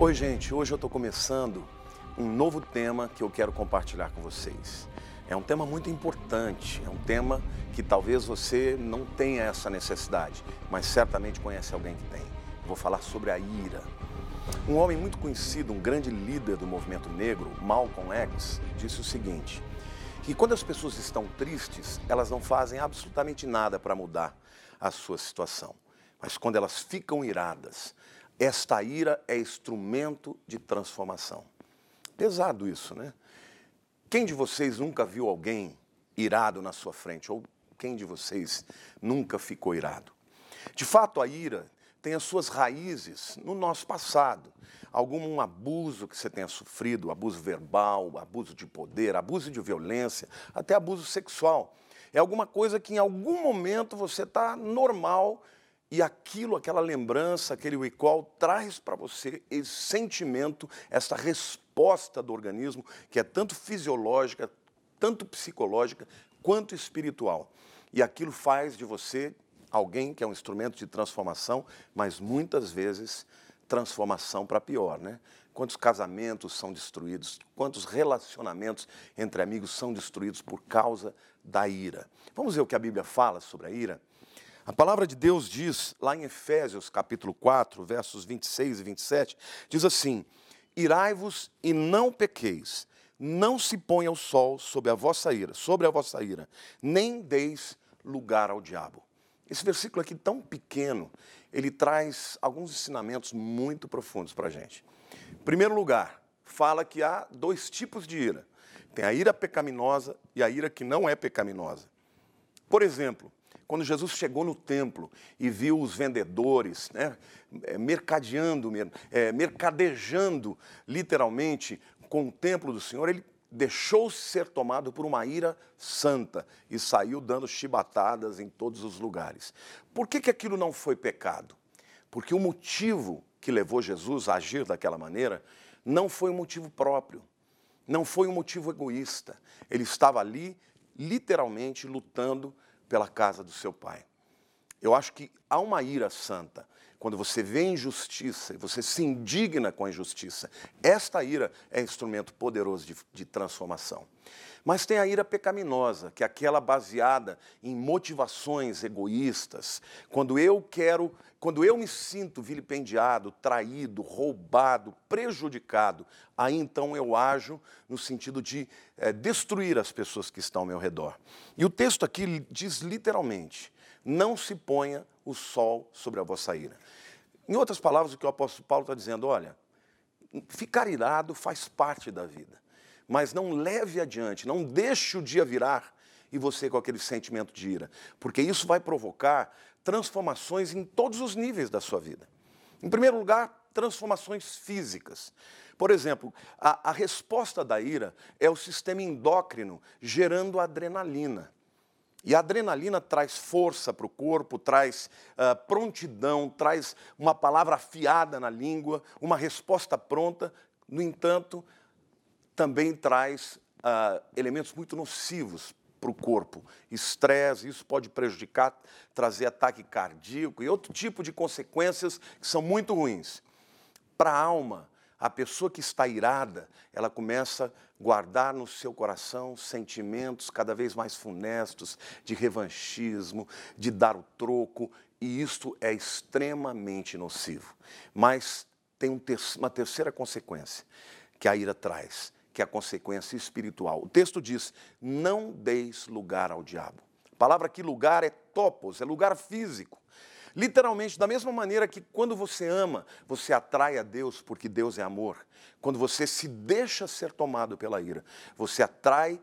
Oi, gente. Hoje eu estou começando um novo tema que eu quero compartilhar com vocês. É um tema muito importante, é um tema que talvez você não tenha essa necessidade, mas certamente conhece alguém que tem. vou falar sobre a ira. Um homem muito conhecido, um grande líder do movimento negro, Malcolm X, disse o seguinte: que quando as pessoas estão tristes, elas não fazem absolutamente nada para mudar a sua situação. Mas quando elas ficam iradas, esta ira é instrumento de transformação. Pesado isso, né? Quem de vocês nunca viu alguém irado na sua frente? Ou quem de vocês nunca ficou irado? De fato, a ira tem as suas raízes no nosso passado. Algum abuso que você tenha sofrido, abuso verbal, abuso de poder, abuso de violência, até abuso sexual. É alguma coisa que em algum momento você está normal e aquilo, aquela lembrança, aquele recall traz para você esse sentimento, essa resposta do organismo que é tanto fisiológica, tanto psicológica quanto espiritual. E aquilo faz de você alguém que é um instrumento de transformação, mas muitas vezes transformação para pior, né? Quantos casamentos são destruídos, quantos relacionamentos entre amigos são destruídos por causa da ira. Vamos ver o que a Bíblia fala sobre a ira? A palavra de Deus diz, lá em Efésios capítulo 4, versos 26 e 27, diz assim: Irai-vos e não pequeis, não se ponha o sol sobre a vossa ira, sobre a vossa ira, nem deis lugar ao diabo. Esse versículo aqui tão pequeno, ele traz alguns ensinamentos muito profundos para a gente. Em primeiro lugar, fala que há dois tipos de ira. Tem a ira pecaminosa e a ira que não é pecaminosa. Por exemplo, quando Jesus chegou no templo e viu os vendedores né, é, mercadeando, é, mercadejando literalmente com o templo do Senhor, ele deixou-se ser tomado por uma ira santa e saiu dando chibatadas em todos os lugares. Por que, que aquilo não foi pecado? Porque o motivo que levou Jesus a agir daquela maneira não foi um motivo próprio, não foi um motivo egoísta. Ele estava ali, literalmente, lutando pela casa do seu pai. Eu acho que há uma ira santa quando você vê injustiça e você se indigna com a injustiça. Esta ira é instrumento poderoso de, de, transformação. Mas tem a ira pecaminosa, que é aquela baseada em motivações egoístas. Quando eu quero, quando eu me sinto vilipendiado, traído, roubado, prejudicado, aí então eu ajo no sentido de é, destruir as pessoas que estão ao meu redor. E o texto aqui diz literalmente: não se ponha o sol sobre a vossa ira. Em outras palavras, o que o apóstolo Paulo está dizendo, olha, ficar irado faz parte da vida, mas não leve adiante, não deixe o dia virar e você com aquele sentimento de ira, porque isso vai provocar transformações em todos os níveis da sua vida. Em primeiro lugar, transformações físicas. Por exemplo, a, a resposta da ira é o sistema endócrino gerando adrenalina. E a adrenalina traz força para o corpo, traz uh, prontidão, traz uma palavra afiada na língua, uma resposta pronta. No entanto, também traz uh, elementos muito nocivos para o corpo. Estresse, isso pode prejudicar, trazer ataque cardíaco e outro tipo de consequências que são muito ruins. Para a alma, a pessoa que está irada, ela começa a guardar no seu coração sentimentos cada vez mais funestos de revanchismo, de dar o troco, e isto é extremamente nocivo. Mas tem um ter uma terceira consequência que a ira traz, que é a consequência espiritual. O texto diz: não deis lugar ao diabo. A palavra aqui, lugar, é topos, é lugar físico. Literalmente, da mesma maneira que quando você ama, você atrai a Deus porque Deus é amor. Quando você se deixa ser tomado pela ira, você atrai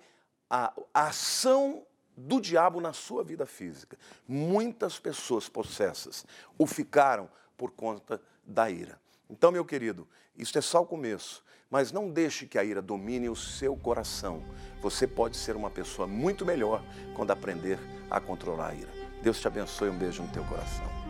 a, a ação do diabo na sua vida física. Muitas pessoas possessas o ficaram por conta da ira. Então, meu querido, isso é só o começo, mas não deixe que a ira domine o seu coração. Você pode ser uma pessoa muito melhor quando aprender a controlar a ira. Deus te abençoe, um beijo no teu coração.